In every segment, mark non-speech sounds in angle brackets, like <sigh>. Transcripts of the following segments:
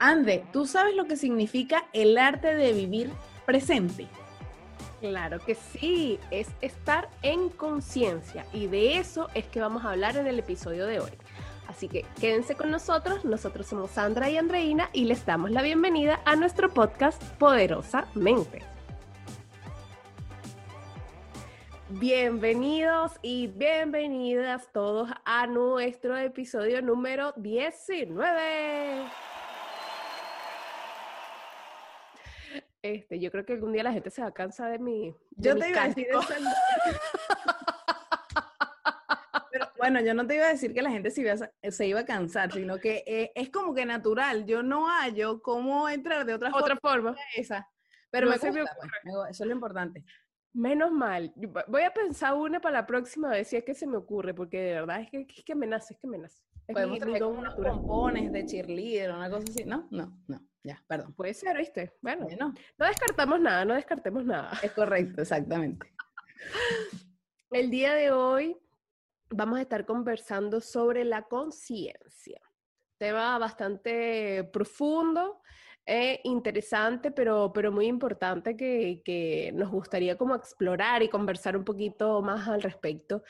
Ande, ¿tú sabes lo que significa el arte de vivir presente? Claro que sí, es estar en conciencia y de eso es que vamos a hablar en el episodio de hoy. Así que quédense con nosotros, nosotros somos Sandra y Andreina y les damos la bienvenida a nuestro podcast Poderosamente. Bienvenidos y bienvenidas todos a nuestro episodio número 19. Este, yo creo que algún día la gente se va a cansar de mí. yo te iba a decir. <laughs> Pero bueno, yo no te iba a decir que la gente se iba a, se iba a cansar, sino que eh, es como que natural. Yo no hallo cómo entrar de otra, otra forma. Esa. Pero me gusta, pues, eso es lo importante. Menos mal. Voy a pensar una para la próxima vez si es que se me ocurre, porque de verdad es que, es que me nace, es que me nace. Podemos tener unos pompones de cheerleader o una cosa así. No, no, no. Ya, perdón. Puede ser, ¿viste? Bueno, no descartamos nada, no descartemos nada. Es correcto, exactamente. <laughs> El día de hoy vamos a estar conversando sobre la conciencia. Tema bastante profundo, e interesante, pero, pero muy importante que, que nos gustaría como explorar y conversar un poquito más al respecto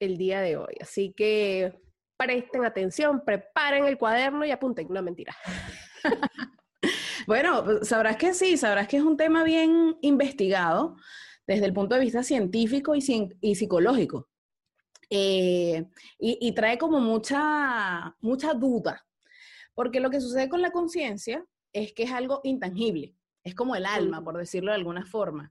el día de hoy. Así que presten atención, preparen el cuaderno y apunten. No, mentira. <laughs> Bueno, pues, sabrás que sí, sabrás que es un tema bien investigado desde el punto de vista científico y, psicológico. Eh, y, trae como mucha, mucha duda, porque lo que sucede con la conciencia es que es algo intangible, es como el alma, por decirlo de alguna forma.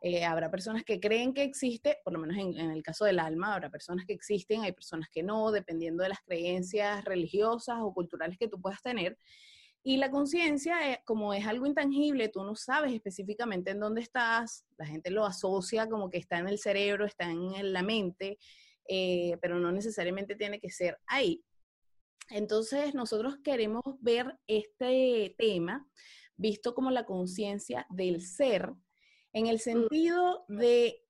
Eh, habrá personas que creen que existe, por lo menos en, en, el caso del alma, habrá personas que existen, hay personas que no, dependiendo de las creencias religiosas o culturales que tú puedas tener. Y la conciencia, eh, como es algo intangible, tú no sabes específicamente en dónde estás, la gente lo asocia como que está en el cerebro, está en la mente, eh, pero no necesariamente tiene que ser ahí. Entonces, nosotros queremos ver este tema visto como la conciencia del ser, en el sentido de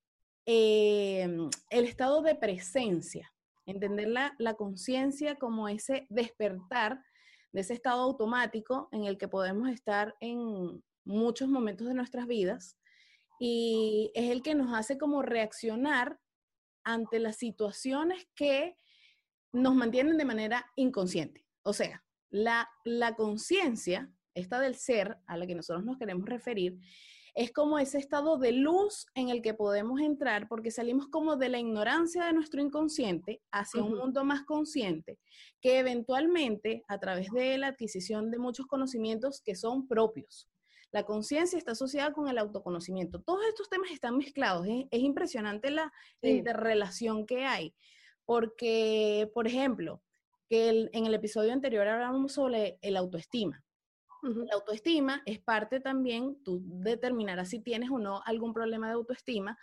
em, el estado de presencia, entender la, la conciencia como ese despertar de ese estado automático en el que podemos estar en muchos momentos de nuestras vidas y es el que nos hace como reaccionar ante las situaciones que nos mantienen de manera inconsciente. O sea, la, la conciencia, esta del ser a la que nosotros nos queremos referir, es como ese estado de luz en el que podemos entrar porque salimos como de la ignorancia de nuestro inconsciente hacia un mundo más consciente que eventualmente a través de la adquisición de muchos conocimientos que son propios. La conciencia está asociada con el autoconocimiento. Todos estos temas están mezclados. ¿eh? Es, impresionante la interrelación que hay. Porque, por ejemplo, que en el episodio anterior hablábamos sobre el autoestima. La autoestima es parte también, tú determinarás si tienes o no algún problema de autoestima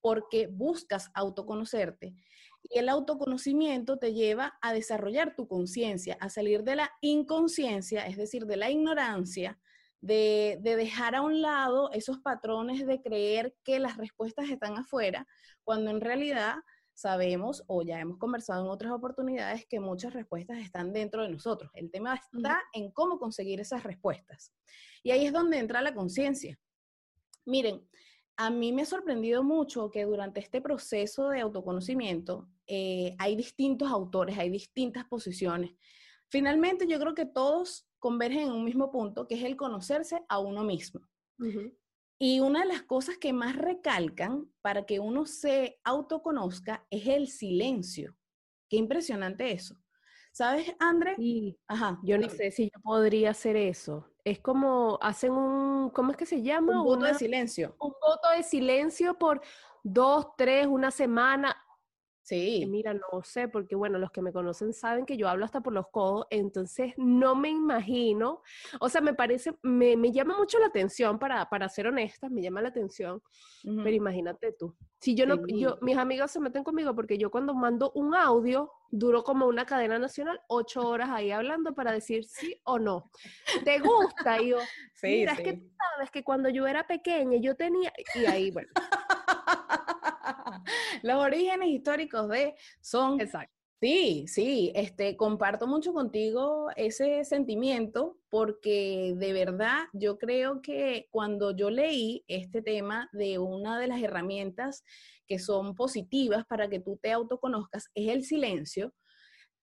porque buscas autoconocerte. Y el autoconocimiento te lleva a desarrollar tu conciencia, a salir de la inconsciencia, es decir, de la ignorancia, de, de, dejar a un lado esos patrones de creer que las respuestas están afuera, cuando en realidad sabemos o ya hemos conversado en otras oportunidades que muchas respuestas están dentro de nosotros. El tema está en cómo conseguir esas respuestas. Y ahí es donde entra la conciencia. Miren, a mí me ha sorprendido mucho que durante este proceso de autoconocimiento eh, hay distintos autores, hay distintas posiciones. Finalmente, yo creo que todos convergen en un mismo punto, que es el conocerse a uno mismo. Y una de las cosas que más recalcan para que uno se autoconozca es el silencio. Qué impresionante eso. ¿Sabes, André? Sí. Ajá. Yo no sé si yo podría hacer eso. Es como hacen un, ¿cómo es que se llama? Un voto de silencio. Un voto de silencio por dos, tres, una semana. Sí. mira, no sé, porque bueno, los que me conocen saben que yo hablo hasta por los codos, entonces no me imagino, o sea, me parece, me, me llama mucho la atención, para, para ser honesta, me llama la atención, pero imagínate tú, si yo no, yo, mis amigos se meten conmigo porque yo cuando mando un audio, duro como una cadena nacional, ocho horas ahí hablando para decir sí o no. ¿Te gusta? Y yo, <laughs> mira, es que tú sabes que cuando yo era pequeña yo tenía, y ahí, bueno. Los orígenes históricos de son Exacto. Sí, sí, este, comparto mucho contigo ese sentimiento porque de verdad yo creo que cuando yo leí este tema de una de las herramientas que son positivas para que tú te autoconozcas es el silencio,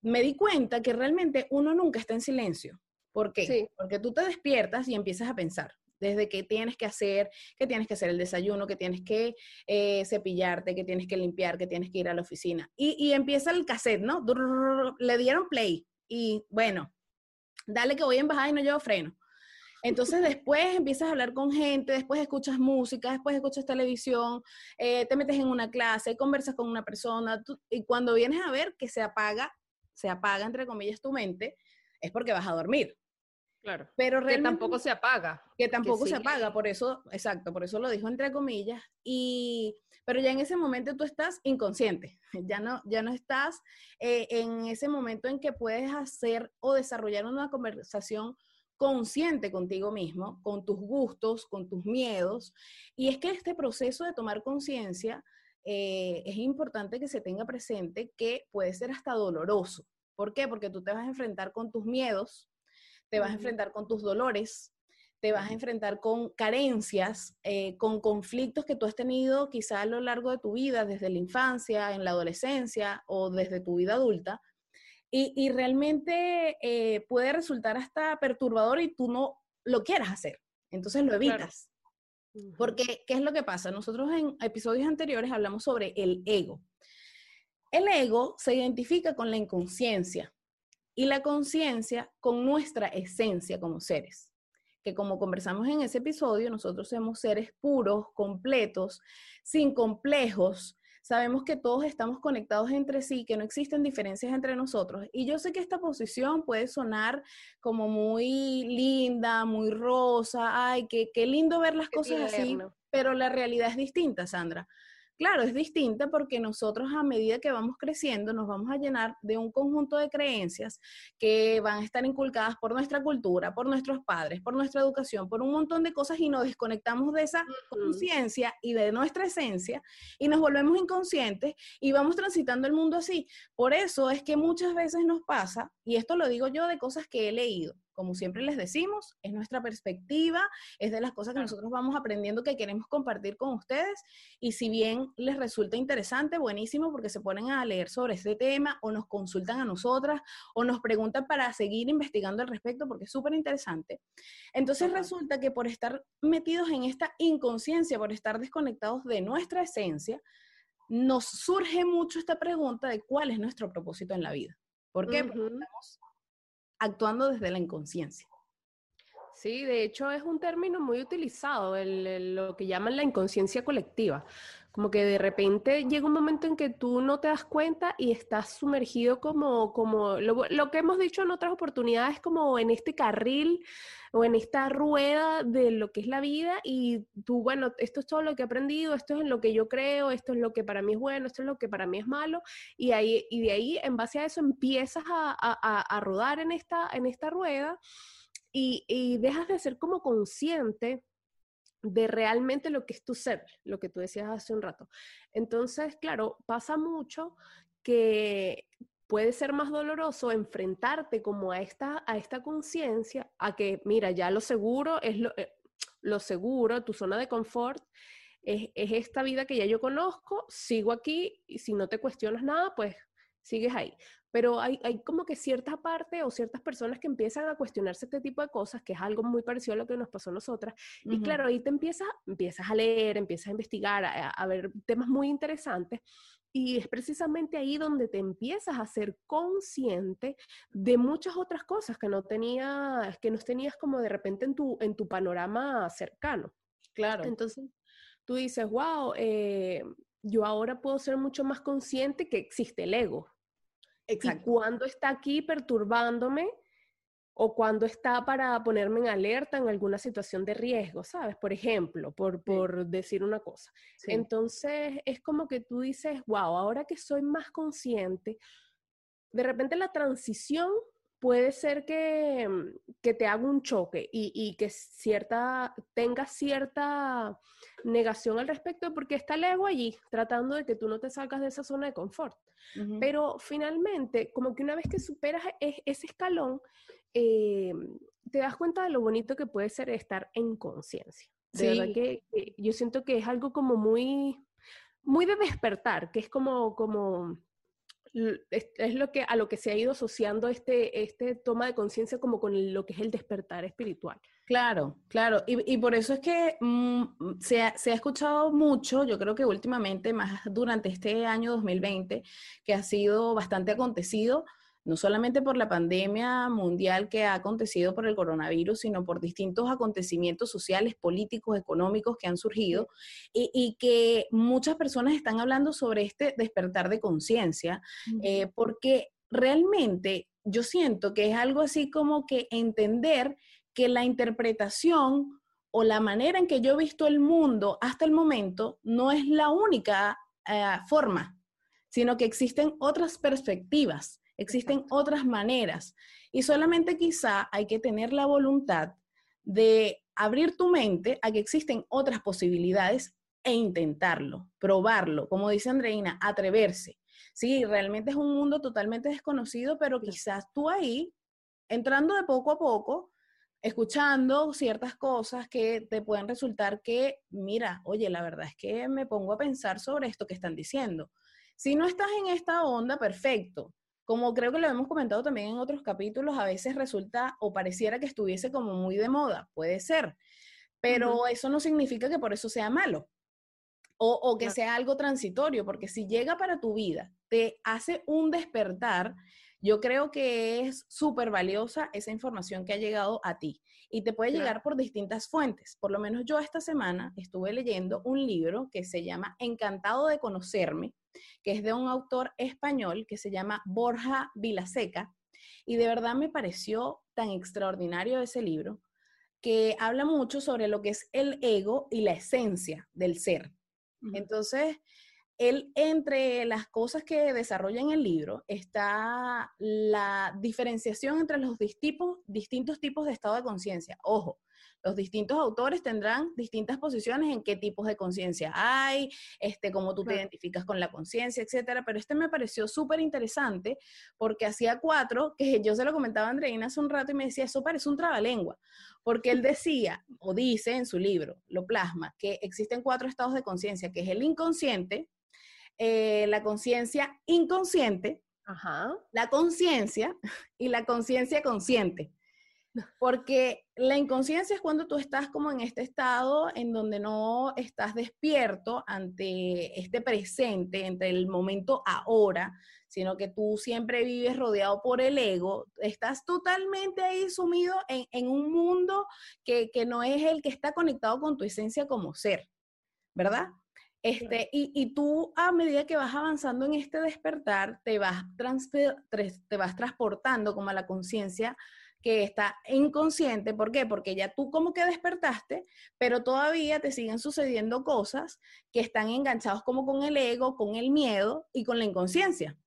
me di cuenta que realmente uno nunca está en silencio. ¿Por qué? Porque tú te despiertas y empiezas a pensar desde qué tienes que hacer, que tienes que hacer el desayuno, que tienes que eh, cepillarte, que tienes que limpiar, que tienes que ir a la oficina. Y, empieza el cassette, ¿no? Le dieron play y bueno, dale que voy en bajada y no llevo freno. Entonces después empiezas a hablar con gente, después escuchas música, después escuchas televisión, eh, te metes en una clase, conversas con una persona y cuando vienes a ver que se apaga, se apaga entre comillas tu mente, es porque vas a dormir. Claro. Pero que tampoco se apaga. Que tampoco se apaga, por eso, exacto, por eso lo dijo entre comillas. Y, pero ya en ese momento tú estás inconsciente, <laughs> ya no, ya no estás eh, en ese momento en que puedes hacer o desarrollar una conversación consciente contigo mismo, con tus gustos, con tus miedos. Y es que este proceso de tomar conciencia eh, es importante que se tenga presente que puede ser hasta doloroso. ¿Por qué? Porque tú te vas a enfrentar con tus miedos, te vas a enfrentar con tus dolores, te vas a enfrentar con carencias, eh, con conflictos que tú has tenido quizá a lo largo de tu vida, desde la infancia, en la adolescencia o desde tu vida adulta. Y, realmente eh, puede resultar hasta perturbador y tú no lo quieras hacer. Entonces lo evitas. Porque, ¿qué es lo que pasa? Nosotros en episodios anteriores hablamos sobre el ego. El ego se identifica con la inconsciencia y la conciencia con nuestra esencia como seres. Que como conversamos en ese episodio, nosotros somos seres puros, completos, sin complejos. Sabemos que todos estamos conectados entre sí, que no existen diferencias entre nosotros. Y yo sé que esta posición puede sonar como muy linda, muy rosa, ay, qué, qué lindo ver las cosas así, pero la realidad es distinta, Sandra. Claro, es distinta porque nosotros a medida que vamos creciendo nos vamos a llenar de un conjunto de creencias que van a estar inculcadas por nuestra cultura, por nuestros padres, por nuestra educación, por un montón de cosas y nos desconectamos de esa conciencia y de nuestra esencia y nos volvemos inconscientes y vamos transitando el mundo así. Por eso es que muchas veces nos pasa, y esto lo digo yo de cosas que he leído, como siempre les decimos, es nuestra perspectiva, es de las cosas que nosotros vamos aprendiendo que queremos compartir con ustedes. Y si bien les resulta interesante, buenísimo, porque se ponen a leer sobre este tema o nos consultan a nosotras o nos preguntan para seguir investigando al respecto, porque es súper interesante. Entonces resulta que por estar metidos en esta inconsciencia, por estar desconectados de nuestra esencia, nos surge mucho esta pregunta de cuál es nuestro propósito en la vida. ¿Por qué? Porque estamos actuando desde la inconsciencia. Sí, de hecho es un término muy utilizado, lo que llaman la inconsciencia colectiva. Como que de repente llega un momento en que tú no te das cuenta y estás sumergido como, como lo, que hemos dicho en otras oportunidades, como en este carril o en esta rueda de lo que es la vida y tú, bueno, esto es todo lo que he aprendido, esto es en lo que yo creo, esto es lo que para mí es bueno, esto es lo que para mí es malo y, ahí, y de ahí, en base a eso, empiezas a, a, a rodar en esta, en esta rueda y, y dejas de ser como consciente de realmente lo que es tu ser, lo que tú decías hace un rato. Entonces, claro, pasa mucho que puede ser más doloroso enfrentarte como a esta, a esta conciencia, a que, mira, ya lo seguro es lo, eh, lo seguro, tu zona de confort es, es, esta vida que ya yo conozco, sigo aquí y si no te cuestionas nada, pues sigues ahí. Pero hay, hay como que cierta parte o ciertas personas que empiezan a cuestionarse este tipo de cosas, que es algo muy parecido a lo que nos pasó a nosotras. Y claro, ahí te empiezas, empiezas a leer, empiezas a investigar, a, a ver temas muy interesantes. Y es precisamente ahí donde te empiezas a ser consciente de muchas otras cosas que no tenías, que no tenías como de repente en tu, en tu panorama cercano. Claro. Entonces, tú dices, wow, eh, yo ahora puedo ser mucho más consciente que existe el ego. Exacto. Y cuando está aquí perturbándome o cuando está para ponerme en alerta en alguna situación de riesgo, ¿sabes? Por ejemplo, por, por decir una cosa. Entonces, es como que tú dices, wow, ahora que soy más consciente, de repente la transición puede ser que, mm, que te haga un choque y, y, que cierta, tenga cierta negación al respecto porque está el ego allí tratando de que tú no te salgas de esa zona de confort. Pero finalmente, como que una vez que superas e, ese escalón, eh, te das cuenta de lo bonito que puede ser estar en conciencia. De verdad que, yo siento que es algo como muy, muy de despertar, que es como, como es, lo que a lo que se ha ido asociando este, este toma de conciencia como con lo que es el despertar espiritual. Claro, claro. Y, por eso es que mm, se, se, ha, escuchado mucho, yo creo que últimamente, más durante este año 2020, que ha sido bastante acontecido, no solamente por la pandemia mundial que ha acontecido por el coronavirus, sino por distintos acontecimientos sociales, políticos, económicos que han surgido y, que muchas personas están hablando sobre este despertar de conciencia, eh, porque realmente yo siento que es algo así como que entender que la interpretación o la manera en que yo he visto el mundo hasta el momento no es la única eh, forma, sino que existen otras perspectivas Existen otras maneras y solamente quizá hay que tener la voluntad de abrir tu mente a que existen otras posibilidades e intentarlo, probarlo, como dice Andreina, atreverse. Sí, realmente es un mundo totalmente desconocido, pero quizás tú ahí, entrando de poco a poco, escuchando ciertas cosas que te pueden resultar que, mira, oye, la verdad es que me pongo a pensar sobre esto que están diciendo. Si no estás en esta onda, perfecto. Como creo que lo hemos comentado también en otros capítulos, a veces resulta o pareciera que estuviese como muy de moda, puede ser, pero eso no significa que por eso sea malo o, o que sea algo transitorio, porque si llega para tu vida, te hace un despertar, yo creo que es súper valiosa esa información que ha llegado a ti y te puede llegar por distintas fuentes. Por lo menos yo esta semana estuve leyendo un libro que se llama Encantado de conocerme que es de un autor español que se llama Borja Vilaseca. Y de verdad me pareció tan extraordinario ese libro que habla mucho sobre lo que es el ego y la esencia del ser. Entonces, él, entre las cosas que desarrolla en el libro, está la diferenciación entre los distintos tipos de estado de conciencia. Ojo, los distintos autores tendrán distintas posiciones en qué tipos de conciencia hay, este, cómo tú te identificas con la conciencia, etcétera. Pero este me pareció súper interesante porque hacía cuatro, que yo se lo comentaba a Andreina hace un rato y me decía, eso parece un trabalengua. Porque él decía, o dice en su libro, lo plasma, que existen cuatro estados de conciencia, que es el inconsciente, eh, la conciencia inconsciente, la conciencia <laughs> y la conciencia consciente. <laughs> Porque la inconsciencia es cuando tú estás como en este estado en donde no estás despierto ante este presente, entre el momento ahora, sino que tú siempre vives rodeado por el ego, estás totalmente ahí sumido en, un mundo que, no es el que está conectado con tu esencia como ser, ¿verdad? Este, y, tú a medida que vas avanzando en este despertar, te vas, te vas transportando como a la conciencia que está inconsciente. ¿Por qué? Porque ya tú como que despertaste, pero todavía te siguen sucediendo cosas que están enganchados como con el ego, con el miedo y con la inconsciencia.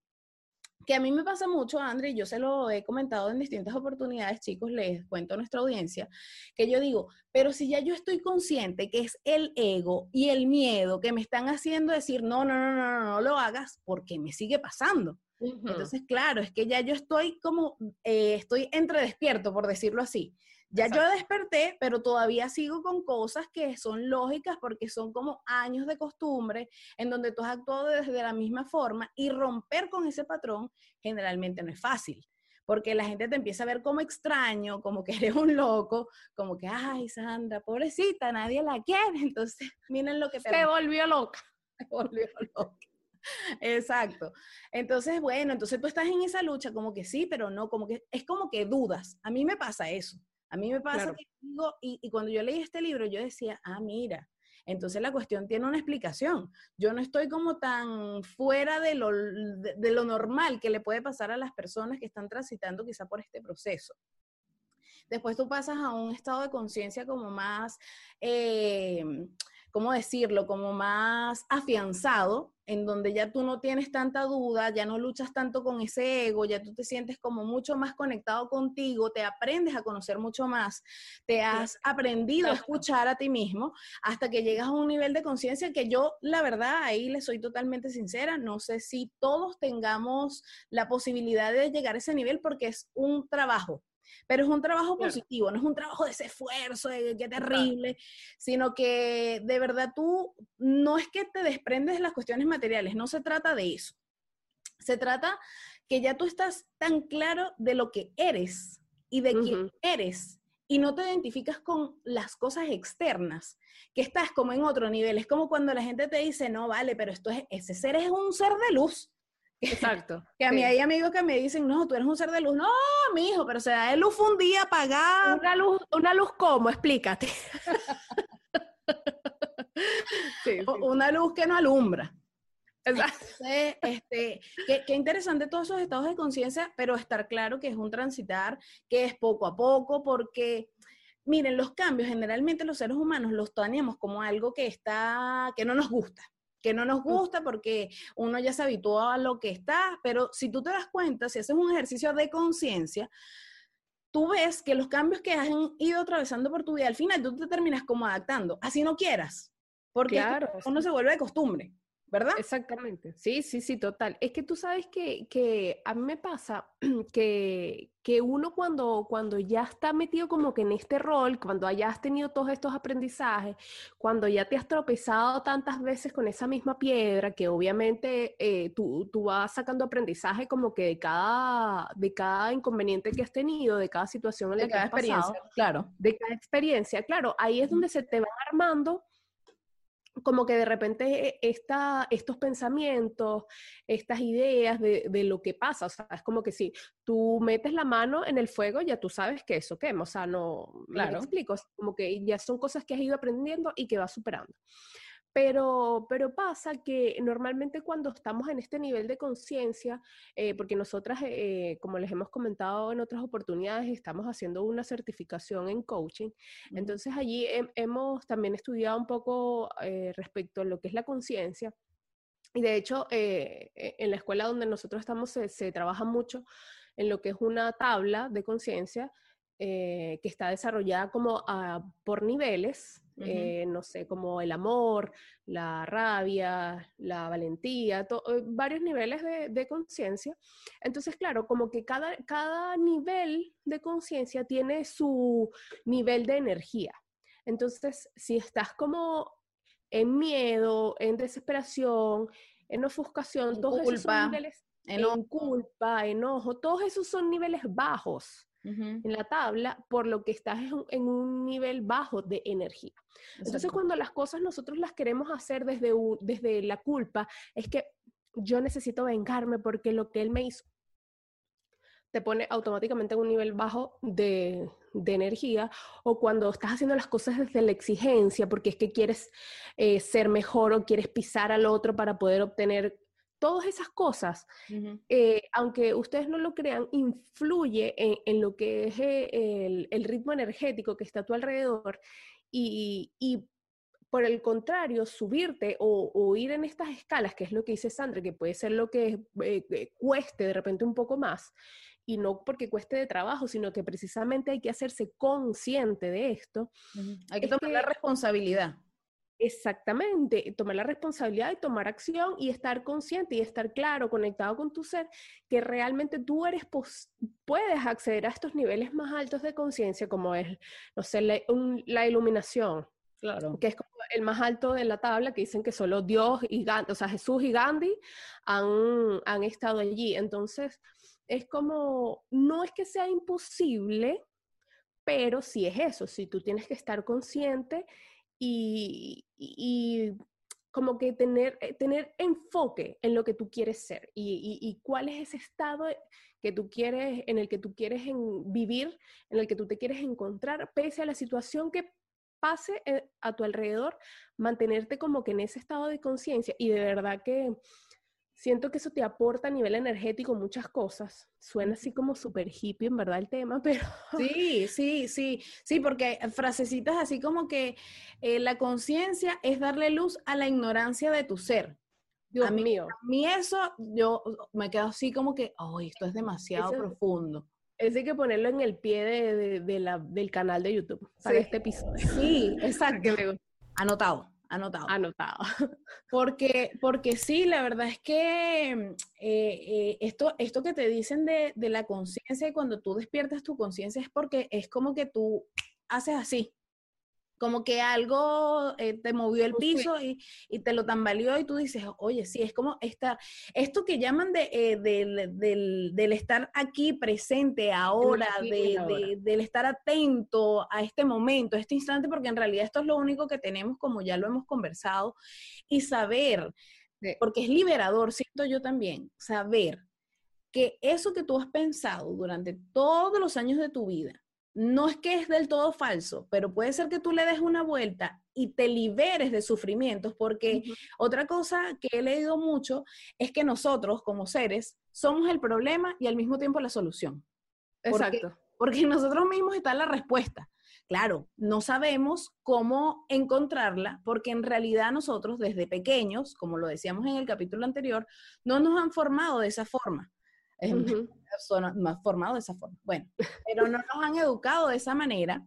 Que a mí me pasa mucho, André, y yo se lo he comentado en distintas oportunidades, chicos, les cuento a nuestra audiencia, que yo digo, pero si ya yo estoy consciente que es el ego y el miedo que me están haciendo decir, no, no, no, no, no, no lo hagas, porque me sigue pasando. Entonces, claro, es que ya yo estoy como, eh, estoy entre despierto, por decirlo así. Ya yo desperté, pero todavía sigo con cosas que son lógicas porque son como años de costumbre en donde tú has actuado desde la misma forma y romper con ese patrón generalmente no es fácil. Porque la gente te empieza a ver como extraño, como que <laughs> eres un loco, como que, ay, Sandra, pobrecita, nadie la quiere. <laughs> Entonces, miren lo que te... Se volvió loca. <laughs> Se volvió loca. Exacto. Entonces, bueno, entonces tú estás en esa lucha como que sí, pero no, como que es como que dudas. A mí me pasa eso. A mí me pasa que digo, y, cuando yo leí este libro, yo decía, ah, mira, entonces la cuestión tiene una explicación. Yo no estoy como tan fuera de lo, de, lo normal que le puede pasar a las personas que están transitando quizá por este proceso. Después tú pasas a un estado de conciencia como más, eh, ¿cómo decirlo? Como más afianzado, en donde ya tú no tienes tanta duda, ya no luchas tanto con ese ego, ya tú te sientes como mucho más conectado contigo, te aprendes a conocer mucho más, te has aprendido a escuchar a ti mismo hasta que llegas a un nivel de conciencia que yo, la verdad, ahí le soy totalmente sincera, no sé si todos tengamos la posibilidad de llegar a ese nivel porque es un trabajo, pero es un trabajo positivo, no es un trabajo de ese esfuerzo, de qué terrible, sino que de verdad tú no es que te desprendes de las cuestiones materiales, no se trata de eso. Se trata que ya tú estás tan claro de lo que eres y de quién eres y no te identificas con las cosas externas, que estás como en otro nivel. Es como cuando la gente te dice, no, vale, pero esto es, ese ser es un ser de luz. Exacto. <laughs> que a mí hay amigos que me dicen, no, tú eres un ser de luz. No, mi hijo, pero se da de luz un día apagada. Una luz, una luz cómo, explícate. <laughs> Una luz que no alumbra. Entonces, este, qué, qué, interesante todos esos estados de conciencia, pero estar claro que es un transitar, que es poco a poco, porque miren, los cambios generalmente los seres humanos los tenemos como algo que está, que no nos gusta que no nos gusta porque uno ya se habituó a lo que está, pero si tú te das cuenta, si haces un ejercicio de conciencia, tú ves que los cambios que has ido atravesando por tu vida, al final tú te terminas como adaptando, así no quieras, porque claro, uno se vuelve de costumbre. ¿Verdad? Exactamente. Sí, sí, sí, total. Es que tú sabes que, que a mí me pasa <clears throat> que, que, uno cuando, cuando ya está metido como que en este rol, cuando hayas tenido todos estos aprendizajes, cuando ya te has tropezado tantas veces con esa misma piedra, que obviamente eh, tú, tú, vas sacando aprendizaje como que de cada, de cada inconveniente que has tenido, de cada situación en la que has pasado, claro. de cada experiencia, claro, ahí es donde se te van armando como que de repente esta, estos pensamientos, estas ideas de, de, lo que pasa, o sea, es como que si tú metes la mano en el fuego, ya tú sabes que eso quema, o sea, no, claro. me explico, como que ya son cosas que has ido aprendiendo y que vas superando. Pero, pero pasa que normalmente cuando estamos en este nivel de conciencia, eh, porque nosotras, eh, como les hemos comentado en otras oportunidades, estamos haciendo una certificación en coaching, entonces allí hemos también estudiado un poco eh, respecto a lo que es la conciencia. Y de hecho, e, en la escuela donde nosotros estamos se, se trabaja mucho en lo que es una tabla de conciencia que está desarrollada como por niveles, eh, no sé, como el amor, la rabia, la valentía, eh, varios niveles de, conciencia. Entonces, claro, como que cada, cada nivel de conciencia tiene su nivel de energía. Entonces, si estás como en miedo, en desesperación, en ofuscación, todos esos son niveles, en culpa, enojo, todos esos son niveles bajos en la tabla, por lo que estás en un nivel bajo de energía. Entonces, cuando las cosas nosotros las queremos hacer desde, desde la culpa, es que yo necesito vengarme porque lo que él me hizo te pone automáticamente en un nivel bajo de, de, energía, o cuando estás haciendo las cosas desde la exigencia, porque es que quieres eh, ser mejor o quieres pisar al otro para poder obtener todas esas cosas, eh, aunque ustedes no lo crean, influye en, lo que es eh, el, ritmo energético que está a tu alrededor y, por el contrario, subirte o, ir en estas escalas, que es lo que dice Sandra, que puede ser lo que eh, cueste de repente un poco más, y no porque cueste de trabajo, sino que precisamente hay que hacerse consciente de esto. Hay que tomar la responsabilidad. Exactamente, tomar la responsabilidad y tomar acción y estar consciente y estar claro, conectado con tu ser, que realmente tú eres, puedes acceder a estos niveles más altos de conciencia, como es, no sé, la, iluminación, Claro. Que es como el más alto de la tabla, que dicen que solo Dios y Gandhi, o sea, Jesús y Gandhi han, han estado allí. Entonces, es como, no es que sea imposible, pero sí es eso, si tú tienes que estar consciente y, como que tener, eh, tener enfoque en lo que tú quieres ser y, cuál es ese estado que tú quieres, en el que tú quieres vivir, en el que tú te quieres encontrar, pese a la situación que pase eh, a tu alrededor, mantenerte como que en ese estado de conciencia. Y de verdad que siento que eso te aporta a nivel energético muchas cosas. Suena así como súper hippie, en verdad, el tema, <laughs> pero... Sí, sí, sí, sí, porque frasecitas así como que eh, la conciencia es darle luz a la ignorancia de tu ser. Dios mío. A mí eso, yo me quedo así como que, ay, esto es demasiado profundo. Es de que ponerlo en el pie de, la, del canal de YouTube para este episodio. Sí, exacto. <laughs> Anotado. Anotado. Anotado. <laughs> Porque, porque sí, la verdad es que eh, eh, esto, esto que te dicen de, de la conciencia y cuando tú despiertas tu conciencia es porque es como que tú haces así, como que algo eh, te movió el piso y, te lo tambaleó y tú dices, oye, sí, es como esta, esto que llaman de, eh, del, estar aquí presente ahora, del estar atento a este momento, a este instante, porque en realidad esto es lo único que tenemos, como ya lo hemos conversado, y saber, porque es liberador, siento yo también, saber que eso que tú has pensado durante todos los años de tu vida, no es que es del todo falso, pero puede ser que tú le des una vuelta y te liberes de sufrimientos, porque otra cosa que he leído mucho es que nosotros como seres somos el problema y al mismo tiempo la solución. Exacto. Porque, nosotros mismos está la respuesta. Claro, no sabemos cómo encontrarla porque en realidad nosotros desde pequeños, como lo decíamos en el capítulo anterior, no nos han formado de esa forma son más formados de esa forma. Bueno, pero no nos han educado de esa manera,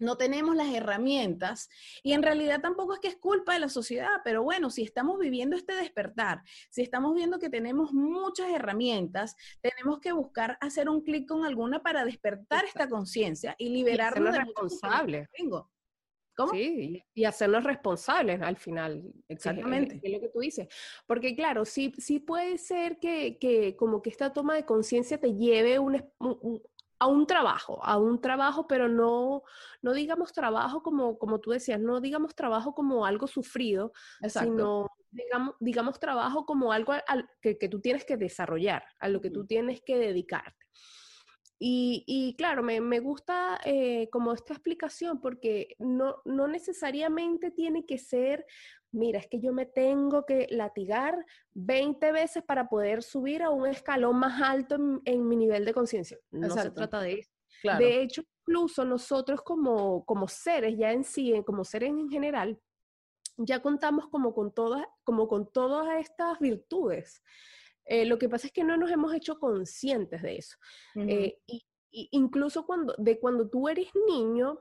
no tenemos las herramientas y en realidad tampoco es que es culpa de la sociedad, pero bueno, si estamos viviendo este despertar, si estamos viendo que tenemos muchas herramientas, tenemos que buscar hacer un clic con alguna para despertar esta conciencia y liberarnos de responsables. Tengo. Sí, y hacernos responsables al final. Exactamente. Es, lo que tú dices. Porque claro, sí, sí puede ser que, que como que esta toma de conciencia te lleve a un trabajo, a un trabajo, pero no, no digamos trabajo como, como tú decías, no digamos trabajo como algo sufrido, sino digamos, digamos trabajo como algo que, que, tú tienes que desarrollar, a lo que tú tienes que dedicarte. Y, claro, me, gusta eh, como esta explicación porque no, no necesariamente tiene que ser, mira, es que yo me tengo que latigar 20 veces para poder subir a un escalón más alto en, mi nivel de conciencia. No se trata de eso. De hecho, incluso nosotros como, como seres ya en sí, como seres en general, ya contamos como con todas, como con todas estas virtudes. Eh, lo que pasa es que no nos hemos hecho conscientes de eso. Eh, y, incluso cuando, de cuando tú eres niño,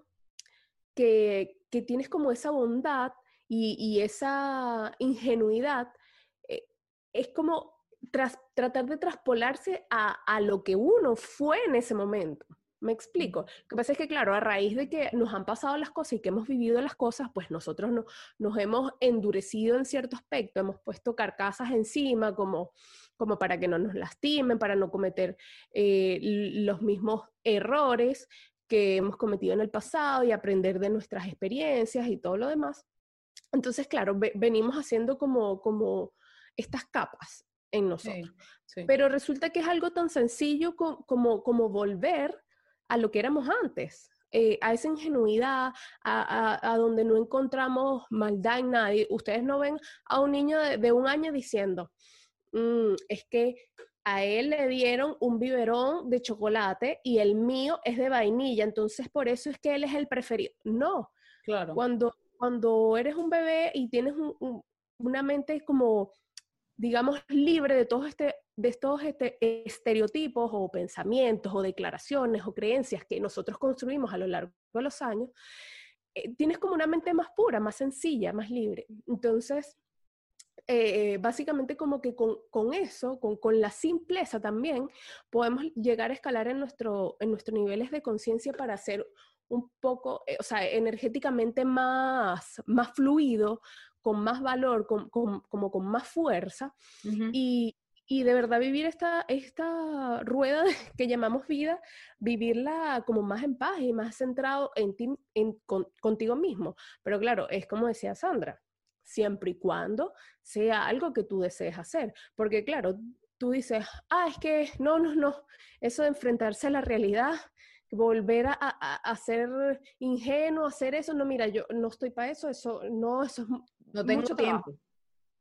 que, tienes como esa bondad y, esa ingenuidad, eh, es como tratar de traspolarse a, lo que uno fue en ese momento. Me explico. Lo que pasa es que, claro, a raíz de que nos han pasado las cosas y que hemos vivido las cosas, pues nosotros no, nos hemos endurecido en cierto aspecto, hemos puesto carcasas encima como como para que no nos lastimen, para no cometer eh, los mismos errores que hemos cometido en el pasado y aprender de nuestras experiencias y todo lo demás. Entonces, claro, venimos haciendo como, como estas capas en nosotros. Pero resulta que es algo tan sencillo como, como volver a lo que éramos antes. Eh, a esa ingenuidad, a, donde no encontramos maldad en nadie. Ustedes no ven a un niño de un año diciendo, Mm, es que a él le dieron un biberón de chocolate y el mío es de vainilla, entonces por eso es que él es el preferido. No, claro. Cuando, cuando eres un bebé y tienes una mente como, digamos, libre de todos este, de estos este, estereotipos o pensamientos o declaraciones o creencias que nosotros construimos a lo largo de los años, eh, tienes como una mente más pura, más sencilla, más libre. Entonces, eh, básicamente como que con, eso, con, la simpleza también, podemos llegar a escalar en, nuestro, en nuestros niveles de conciencia para ser un poco, eh, o sea, energéticamente más, más fluido, con más valor, con, como con más fuerza, y, de verdad vivir esta, esta rueda <laughs> que llamamos vida, vivirla como más en paz y más centrado en ti, en, contigo mismo. Pero claro, es como decía Sandra, siempre y cuando sea algo que tú desees hacer. Porque claro, tú dices, ah, es que no, no, no, eso de enfrentarse a la realidad, volver a, a, ser ingenuo, hacer eso, no, mira, yo no estoy para eso, eso, no, eso es no tengo mucho tiempo.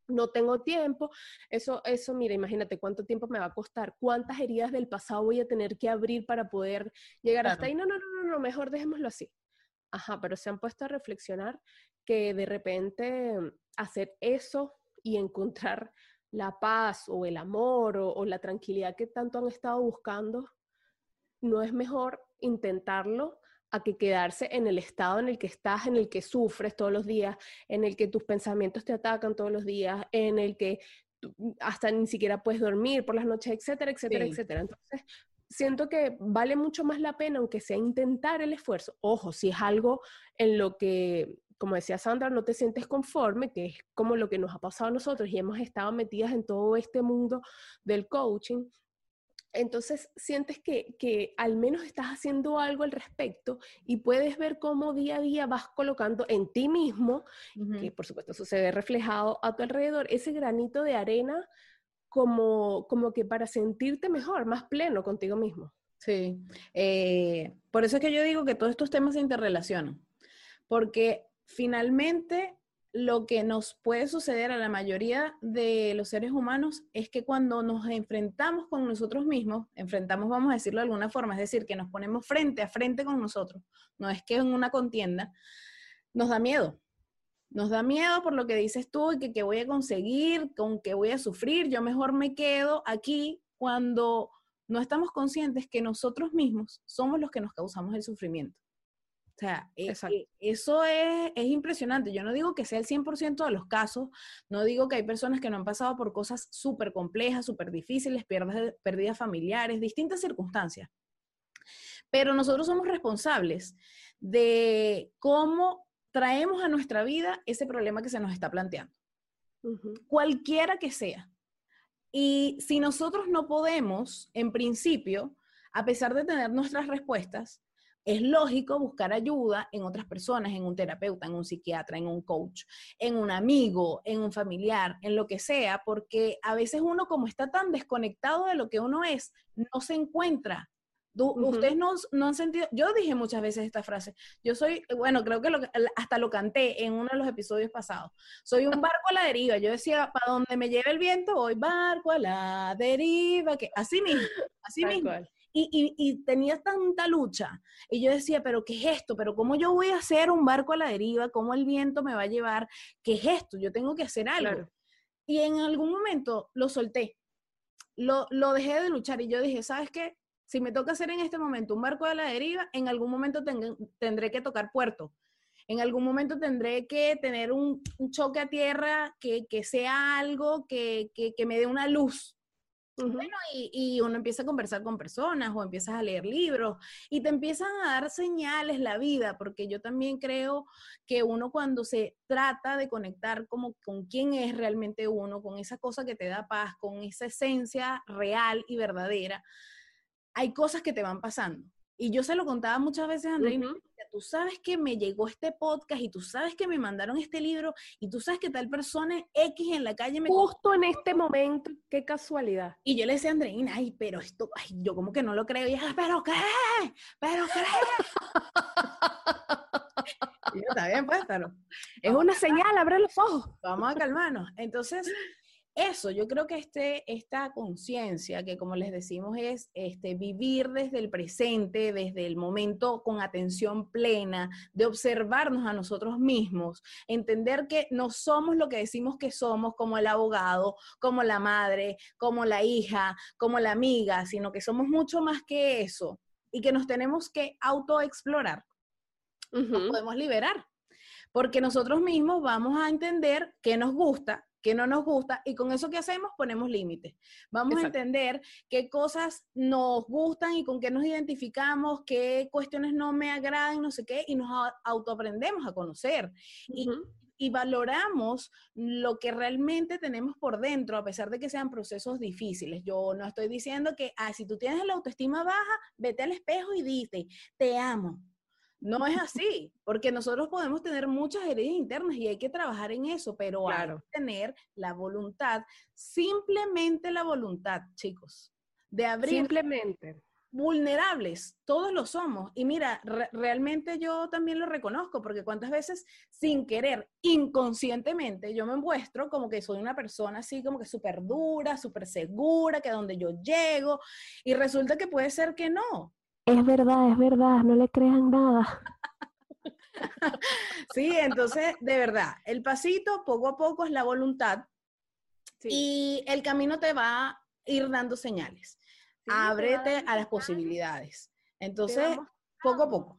No tengo tiempo, eso, eso, mira, imagínate cuánto tiempo me va a costar, cuántas heridas del pasado voy a tener que abrir para poder llegar hasta ahí. No, no, no, no, mejor dejémoslo así. Ajá, pero se han puesto a reflexionar que de repente hacer eso y encontrar la paz o el amor o, la tranquilidad que tanto han estado buscando, no es mejor intentarlo a que quedarse en el estado en el que estás, en el que sufres todos los días, en el que tus pensamientos te atacan todos los días, en el que hasta ni siquiera puedes dormir por las noches, etcétera, etcétera, etcétera. Entonces, siento que vale mucho más la pena, aunque sea intentar el esfuerzo. Ojo, si es algo en lo que, como decía Sandra, no te sientes conforme, que es como lo que nos ha pasado a nosotros y hemos estado metidas en todo este mundo del coaching, entonces sientes que, que, al menos estás haciendo algo al respecto y puedes ver cómo día a día vas colocando en ti mismo, que por supuesto eso se ve reflejado a tu alrededor, ese granito de arena como, como que para sentirte mejor, más pleno contigo mismo. Sí, eh, por eso es que yo digo que todos estos temas se interrelacionan, porque finalmente lo que nos puede suceder a la mayoría de los seres humanos es que cuando nos enfrentamos con nosotros mismos, enfrentamos, vamos a decirlo de alguna forma, es decir, que nos ponemos frente a frente con nosotros, no es que en una contienda, nos da miedo, nos da miedo por lo que dices tú y que, que voy a conseguir, con que voy a sufrir. Yo mejor me quedo aquí cuando no estamos conscientes que nosotros mismos somos los que nos causamos el sufrimiento. O sea, e, e, eso es, es, impresionante. Yo no digo que sea el 100% de los casos, no digo que hay personas que no han pasado por cosas súper complejas, súper difíciles, pérdidas, pérdidas familiares, distintas circunstancias. Pero nosotros somos responsables de cómo traemos a nuestra vida ese problema que se nos está planteando. Cualquiera que sea. Y si nosotros no podemos, en principio, a pesar de tener nuestras respuestas, es lógico buscar ayuda en otras personas, en un terapeuta, en un psiquiatra, en un coach, en un amigo, en un familiar, en lo que sea, porque a veces uno como está tan desconectado de lo que uno es, no se encuentra. Ustedes no, no, han sentido, yo dije muchas veces esta frase, yo soy, bueno, creo que hasta lo canté en uno de los episodios pasados, soy un barco a la deriva, yo decía, para donde me lleve el viento, voy barco a la deriva, que así mismo, así mismo. Y, y, y, tenía tanta lucha. Y yo decía, pero ¿qué es esto? ¿Pero cómo yo voy a hacer un barco a la deriva? ¿Cómo el viento me va a llevar? ¿Qué es esto? Yo tengo que hacer algo. Y en algún momento lo solté. Lo, lo dejé de luchar y yo dije, ¿sabes qué? si me toca hacer en este momento un barco de la deriva, en algún momento tendré que tocar puerto. En algún momento tendré que tener un, choque a tierra que, sea algo que, me dé una luz. Bueno, y, y, uno empieza a conversar con personas o empiezas a leer libros y te empiezan a dar señales la vida, porque yo también creo que uno cuando se trata de conectar como con quién es realmente uno, con esa cosa que te da paz, con esa esencia real y verdadera, hay cosas que te van pasando. Y yo se lo contaba muchas veces a Andreina, tú sabes que me llegó este podcast y tú sabes que me mandaron este libro y tú sabes que tal persona X en la calle me... Justo en este momento, qué casualidad. Y yo le decía a Andreina, ay, pero esto, ay, yo como que no lo creo. Y ella, pero qué, pero qué. y yo, está bien, pues, Es una señal, abre los ojos. Vamos a calmarnos. Entonces, eso, yo creo que este, esta conciencia, que como les decimos es este, vivir desde el presente, desde el momento con atención plena, de observarnos a nosotros mismos, entender que no somos lo que decimos que somos como el abogado, como la madre, como la hija, como la amiga, sino que somos mucho más que eso y que nos tenemos que autoexplorar. Nos podemos liberar, porque nosotros mismos vamos a entender qué nos gusta, que no nos gusta y con eso que hacemos ponemos límites. Vamos a entender qué cosas nos gustan y con qué nos identificamos, qué cuestiones no me agradan, no sé qué, y nos autoaprendemos a conocer. y, y, valoramos lo que realmente tenemos por dentro, a pesar de que sean procesos difíciles. Yo no estoy diciendo que, ah, si tú tienes la autoestima baja, vete al espejo y dite, te amo no es así, porque nosotros podemos tener muchas heridas internas y hay que trabajar en eso, pero hay que tener la voluntad, simplemente la voluntad, chicos, de abrir. Simplemente. vulnerables, todos lo somos. Y mira, realmente yo también lo reconozco, porque cuántas veces sin querer, inconscientemente, yo me muestro como que soy una persona así como que súper dura, súper segura, que a donde yo llego, y resulta que puede ser que no. Es verdad, es verdad, no le crean nada. <laughs> sí, entonces, de verdad, el pasito poco a poco es la voluntad y el camino te va a ir dando señales. Ábrete a las posibilidades. Entonces, poco a poco.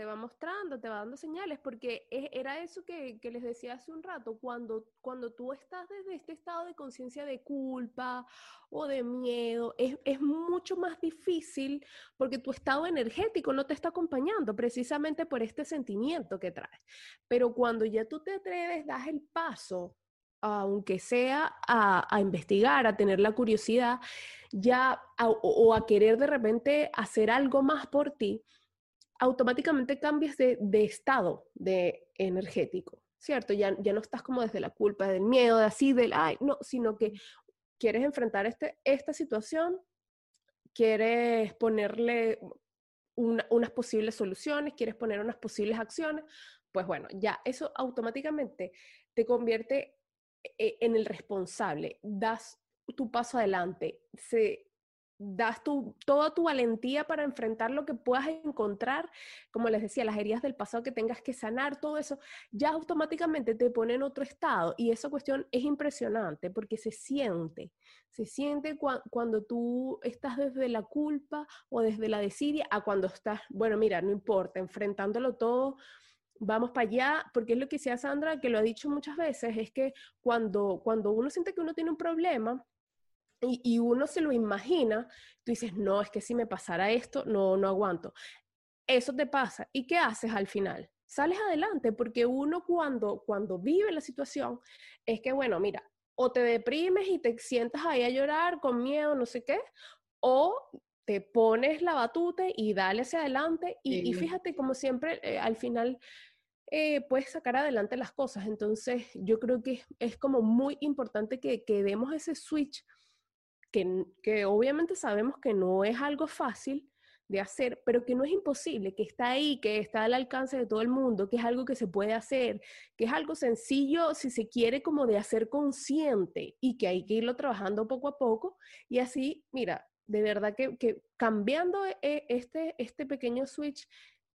Te va mostrando, te va dando señales, porque era eso que, les decía hace un rato, cuando, cuando tú estás desde este estado de conciencia de culpa o de miedo, es, es, mucho más difícil porque tu estado energético no te está acompañando precisamente por este sentimiento que traes. Pero cuando ya tú te atreves, das el paso aunque sea a, investigar, a tener la curiosidad, ya o, a querer de repente hacer algo más por ti, automáticamente cambias de, estado de energético, ¿cierto? Ya, ya no estás como desde la culpa, del miedo, de así, del, ay, no, sino que quieres enfrentar este, esta situación, quieres ponerle unas posibles soluciones, quieres poner unas posibles acciones, pues bueno, ya eso automáticamente te convierte e, en el responsable, das tu paso adelante, se, das tu, toda tu valentía para enfrentar lo que puedas encontrar, como les decía, las heridas del pasado que tengas que sanar, todo eso, ya automáticamente te pone en otro estado. Y esa cuestión es impresionante porque se siente, se siente cuando tú estás desde la culpa o desde la desidia a cuando estás, bueno, mira, no importa, enfrentándolo todo vamos para allá, porque es lo que decía Sandra, que lo ha dicho muchas veces, es que cuando, cuando uno siente que uno tiene un problema y, y, uno se lo imagina, tú dices, no, es que si me pasara esto, no, no aguanto. Eso te pasa. ¿Y qué haces al final? Sales adelante, porque uno cuando, cuando vive la situación, es que, bueno, mira, o te deprimes y te sientas ahí a llorar con miedo, no sé qué, o te pones la batuta y dale hacia adelante y, y fíjate como siempre eh, al final eh, puedes sacar adelante las cosas. Entonces, yo creo que es, como muy importante que, que demos ese switch, que, obviamente sabemos que no es algo fácil, de hacer, pero que no es imposible, que está ahí, que está al alcance de todo el mundo, que es algo que se puede hacer, que es algo sencillo si se quiere como de hacer consciente y que hay que irlo trabajando poco a poco y así, mira, de verdad que, cambiando eh, este, este pequeño switch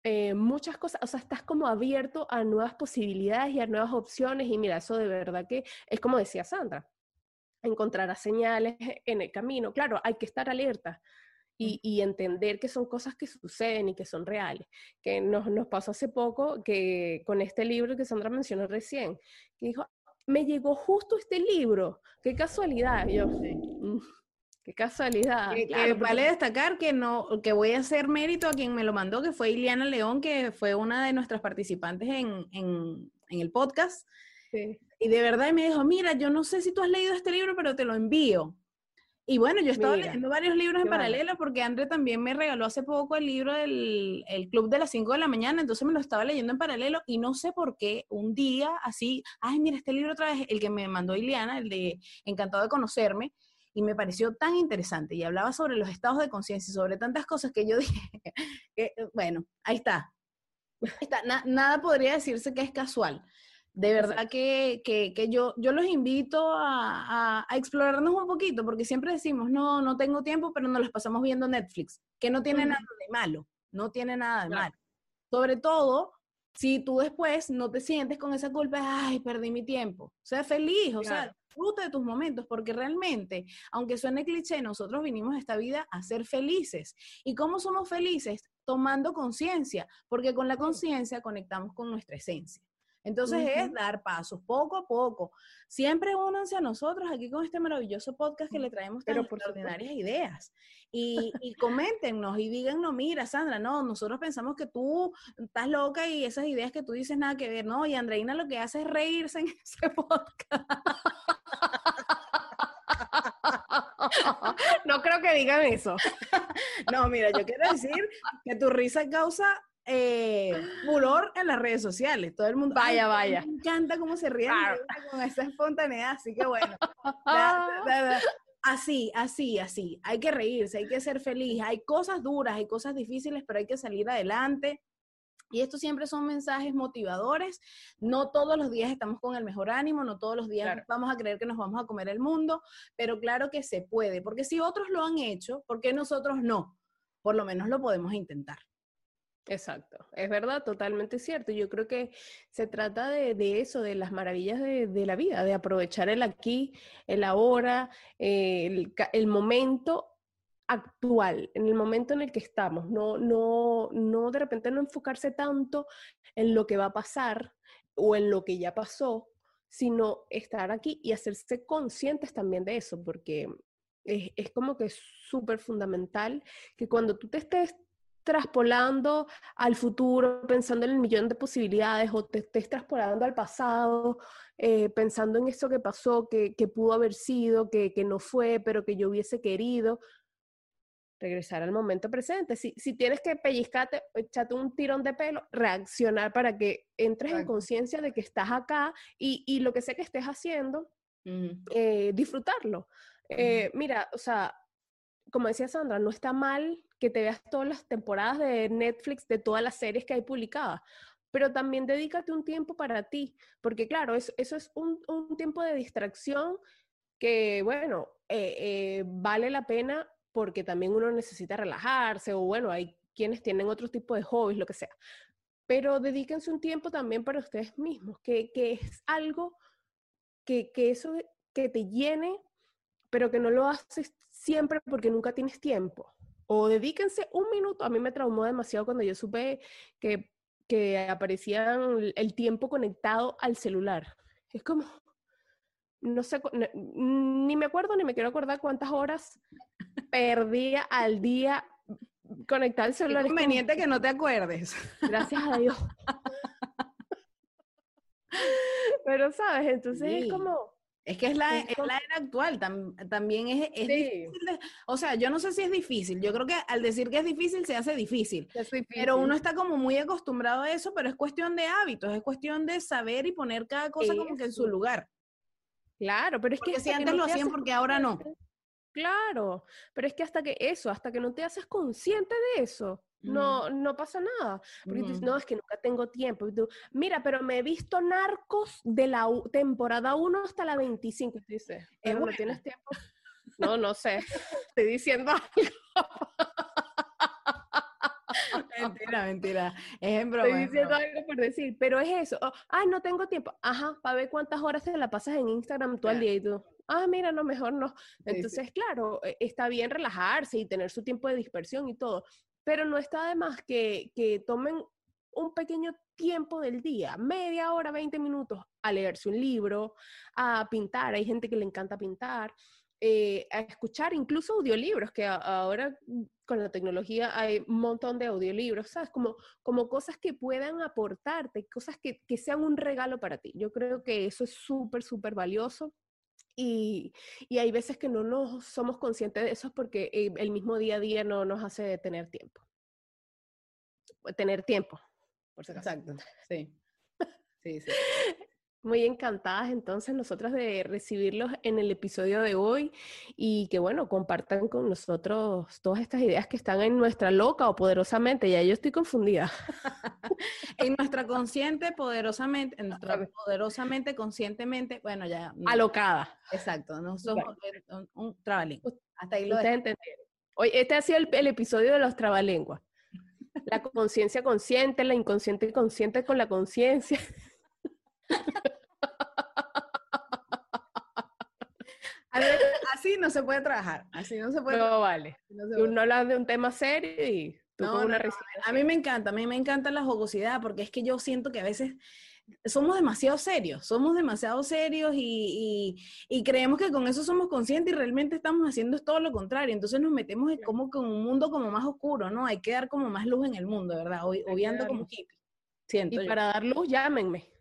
eh, muchas cosas, o sea, estás como abierto a nuevas posibilidades y a nuevas opciones y mira, eso de verdad que es como decía Sandra, encontrarás señales en el camino. Claro, hay que estar alerta y, y, entender que son cosas que suceden y que son reales. Que nos, nos pasó hace poco que con este libro que Sandra mencionó recién, que dijo, me llegó justo este libro, qué casualidad. yo, mm, Qué casualidad. vale destacar que no, que voy a hacer mérito a quien me lo mandó, que fue Iliana León, que fue una de nuestras participantes en, en, el podcast. Y de verdad me dijo, mira, yo no sé si tú has leído este libro, pero te lo envío. Y bueno, yo he estado leyendo varios libros en paralelo porque André también me regaló hace poco el libro del el Club de las 5 de la mañana, entonces me lo estaba leyendo en paralelo y no sé por qué un día así, ay, mira, este libro otra vez, el que me mandó Iliana, el de Encantado de conocerme, y me pareció tan interesante y hablaba sobre los estados de conciencia y sobre tantas cosas que yo <laughs> dije, que, bueno, ahí está. está. nada podría decirse que es casual. De verdad que, que, que yo, yo los invito a, a, explorarnos un poquito, porque siempre decimos, no, no tengo tiempo, pero nos los pasamos viendo Netflix, que no tiene nada de malo, no tiene nada de malo. Sobre todo si tú después no te sientes con esa culpa, ay, perdí mi tiempo. Sea feliz, o sea, disfruta de tus momentos, porque realmente, aunque suene cliché, nosotros vinimos a esta vida a ser felices. ¿Y cómo somos felices? Tomando conciencia, porque con la conciencia conectamos con nuestra esencia. Entonces es dar pasos poco a poco. Siempre únanse a nosotros aquí con este maravilloso podcast que le traemos tan extraordinarias ideas. Y, y coméntenos y díganos, mira, Sandra, no, nosotros pensamos que tú estás loca y esas ideas que tú dices nada que ver, ¿no? Y Andreina lo que hace es reírse en <laughs> ese podcast. <laughs> no creo que digan eso. <laughs> no, mira, yo quiero decir que tu risa causa eh, furor en las redes sociales. Todo el mundo. Vaya, vaya. Me encanta cómo se ríen con esa espontaneidad. Así que bueno. <laughs> así, así, así. Hay que reírse, hay que ser feliz. Hay cosas duras, hay cosas difíciles, pero hay que salir adelante. Y estos siempre son mensajes motivadores. No todos los días estamos con el mejor ánimo, no todos los días vamos a creer que nos vamos a comer el mundo, pero claro que se puede, porque si otros lo han hecho, ¿por qué nosotros no? Por lo menos lo podemos intentar. Exacto, es verdad, totalmente cierto. Yo creo que se trata de, eso, de las maravillas de, la vida, de aprovechar el aquí, el ahora, el, el, momento actual, en el momento en el que estamos. No, no, no de repente no enfocarse tanto en lo que va a pasar o en lo que ya pasó, sino estar aquí y hacerse conscientes también de eso, porque es, es como que es súper fundamental que cuando tú te estés traspolando al futuro, pensando en el millón de posibilidades, o te estés traspolando al pasado, eh, pensando en eso que pasó, que, pudo haber sido, que, no fue, pero que yo hubiese querido. Regresar al momento presente. Si, si tienes que pellizcarte, echarte un tirón de pelo, reaccionar para que entres en conciencia de que estás acá y, lo que sea que estés haciendo, eh, disfrutarlo. Eh, mira, o sea, como decía Sandra, no está mal que te veas todas las temporadas de Netflix de todas las series que hay publicadas, pero también dedícate un tiempo para ti, porque claro, eso, es un, un, tiempo de distracción que, bueno, eh, eh, vale la pena porque también uno necesita relajarse o bueno, hay quienes tienen otro tipo de hobbies, lo que sea. Pero dedíquense un tiempo también para ustedes mismos, que, que es algo que, que eso que te llene, pero que no lo haces siempre porque nunca tienes tiempo. O dedíquense un minuto. A mí me traumó demasiado cuando yo supe que, que aparecían el tiempo conectado al celular. Es como, no sé, ni me acuerdo ni me quiero acordar cuántas horas perdía al día conectado al celular. Es conveniente que no te acuerdes. Gracias a Dios. <laughs> Pero, ¿sabes? Entonces es como, es que es la, es la era actual, también es, es difícil. o sea, yo no sé si es difícil, yo creo que al decir que es difícil se hace difícil, pero uno está como muy acostumbrado a eso, pero es cuestión de hábitos, es cuestión de saber y poner cada cosa como que en su lugar. Claro, pero es que si antes lo hacían porque ahora no. Claro, pero es que hasta que eso, hasta que no te haces consciente de eso, no, no pasa nada. Porque dices, no, es que nunca tengo tiempo. Mira, pero me he visto narcos de la temporada 1 hasta la 25. Y dices, ¿no tienes tiempo? <laughs> No, no sé. Estoy diciendo algo. <laughs> mentira, mentira. Es en broma. Estoy diciendo algo por decir, pero es eso. Oh, ay, no tengo tiempo. Ajá, para ver cuántas horas te la pasas en Instagram tú al día y tú. Ah, mira, no, mejor no. Entonces, claro, e, está bien relajarse y tener su tiempo de dispersión y todo, pero no está de más que, tomen un pequeño tiempo del día, media hora, 20 minutos, a leerse un libro, a pintar. Hay gente que le encanta pintar. Eh, a escuchar incluso audiolibros, que ahora con la tecnología hay un montón de audiolibros, ¿sabes? Como, como cosas que puedan aportarte, cosas que, que sean un regalo para ti. Yo creo que eso es súper, súper valioso. Y, y, hay veces que no nos somos conscientes de eso porque eh, el mismo día a día no nos hace tener tiempo. Tener tiempo, por si Exacto, sí. Sí, sí. <laughs> Muy encantadas entonces nosotras de recibirlos en el episodio de hoy y que bueno, compartan con nosotros todas estas ideas que están en nuestra loca o poderosamente, ya yo estoy confundida. <laughs> en nuestra consciente, poderosamente, en nuestra poderosamente, conscientemente, bueno, ya. Alocada. Exacto, no somos un, trabalín. Hasta ahí lo. Hoy, este ha sido el, el episodio de los trabalenguas. La conciencia consciente, la inconsciente consciente con la conciencia. Así no se puede trabajar, así no se puede. No vale. No hablas de un tema serio y tú con una A mí me encanta, a mí me encanta la jugosidad porque es que yo siento que a veces somos demasiado serios, somos demasiado serios y, creemos que con eso somos conscientes y realmente estamos haciendo todo lo contrario. Entonces nos metemos como con un mundo como más oscuro, ¿no? Hay que dar como más luz en el mundo, ¿verdad? Obviando como hippie. Siento y para dar luz, llámenme.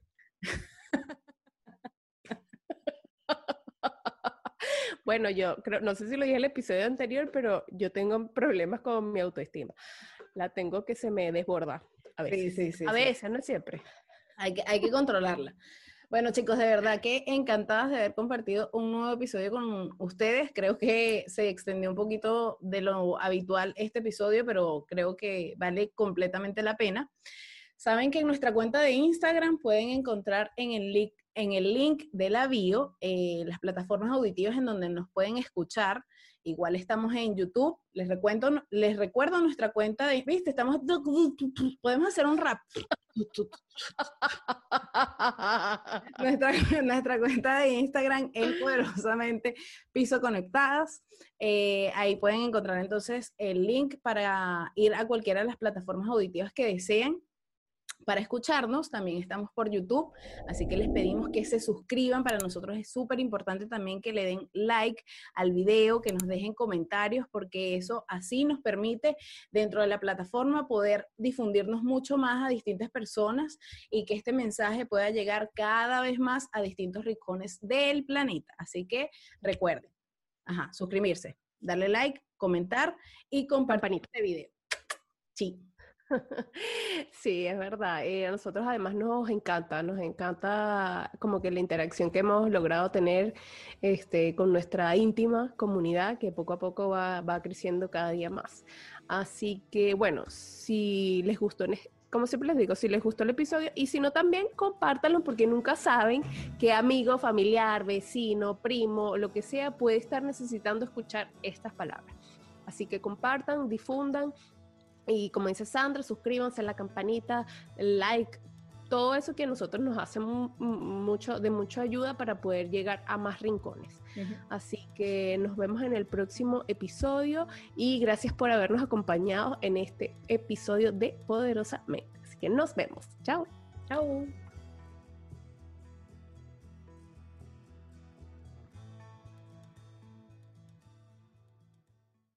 Bueno, yo creo, no sé si lo dije en el episodio anterior, pero yo tengo problemas con mi autoestima. La tengo que se me desborda a veces. Sí, sí, sí, a veces, no siempre. Hay que, hay que controlarla. Bueno, chicos, de verdad que encantadas de haber compartido un nuevo episodio con ustedes. Creo que se extendió un poquito de lo habitual este episodio, pero creo que vale completamente la pena. Saben que en nuestra cuenta de Instagram pueden encontrar en el link, en el link de la bio eh, las plataformas auditivas en donde nos pueden escuchar. Igual estamos en YouTube. Les recuerdo, les recuerdo nuestra cuenta de, viste, estamos, podemos hacer un rap. <laughs> nuestra, nuestra cuenta de Instagram es poderosamente Piso Conectadas. Eh, ahí pueden encontrar entonces el link para ir a cualquiera de las plataformas auditivas que deseen para escucharnos. También estamos por YouTube, así que les pedimos que se suscriban. Para nosotros es súper importante también que le den like al video, que nos dejen comentarios, porque eso así nos permite dentro de la plataforma poder difundirnos mucho más a distintas personas y que este mensaje pueda llegar cada vez más a distintos rincones del planeta. Así que recuerden, ajá, suscribirse, darle like, comentar y compartir este video. Sí. <laughs> Sí, es verdad. Eh, a nosotros además nos encanta, nos encanta como que la interacción que hemos logrado tener este, con nuestra íntima comunidad que poco a poco va, va creciendo cada día más. Así que bueno, si les gustó, como siempre les digo, si les gustó el episodio y si no también compártanlo porque nunca saben qué amigo, familiar, vecino, primo, lo que sea puede estar necesitando escuchar estas palabras. Así que compartan, difundan y como dice Sandra, suscríbanse a la campanita, like, todo eso que a nosotros nos hace mucho, de mucha ayuda para poder llegar a más rincones. Así que nos vemos en el próximo episodio y gracias por habernos acompañado en este episodio de Poderosamente. Así que nos vemos. Chao. Chao.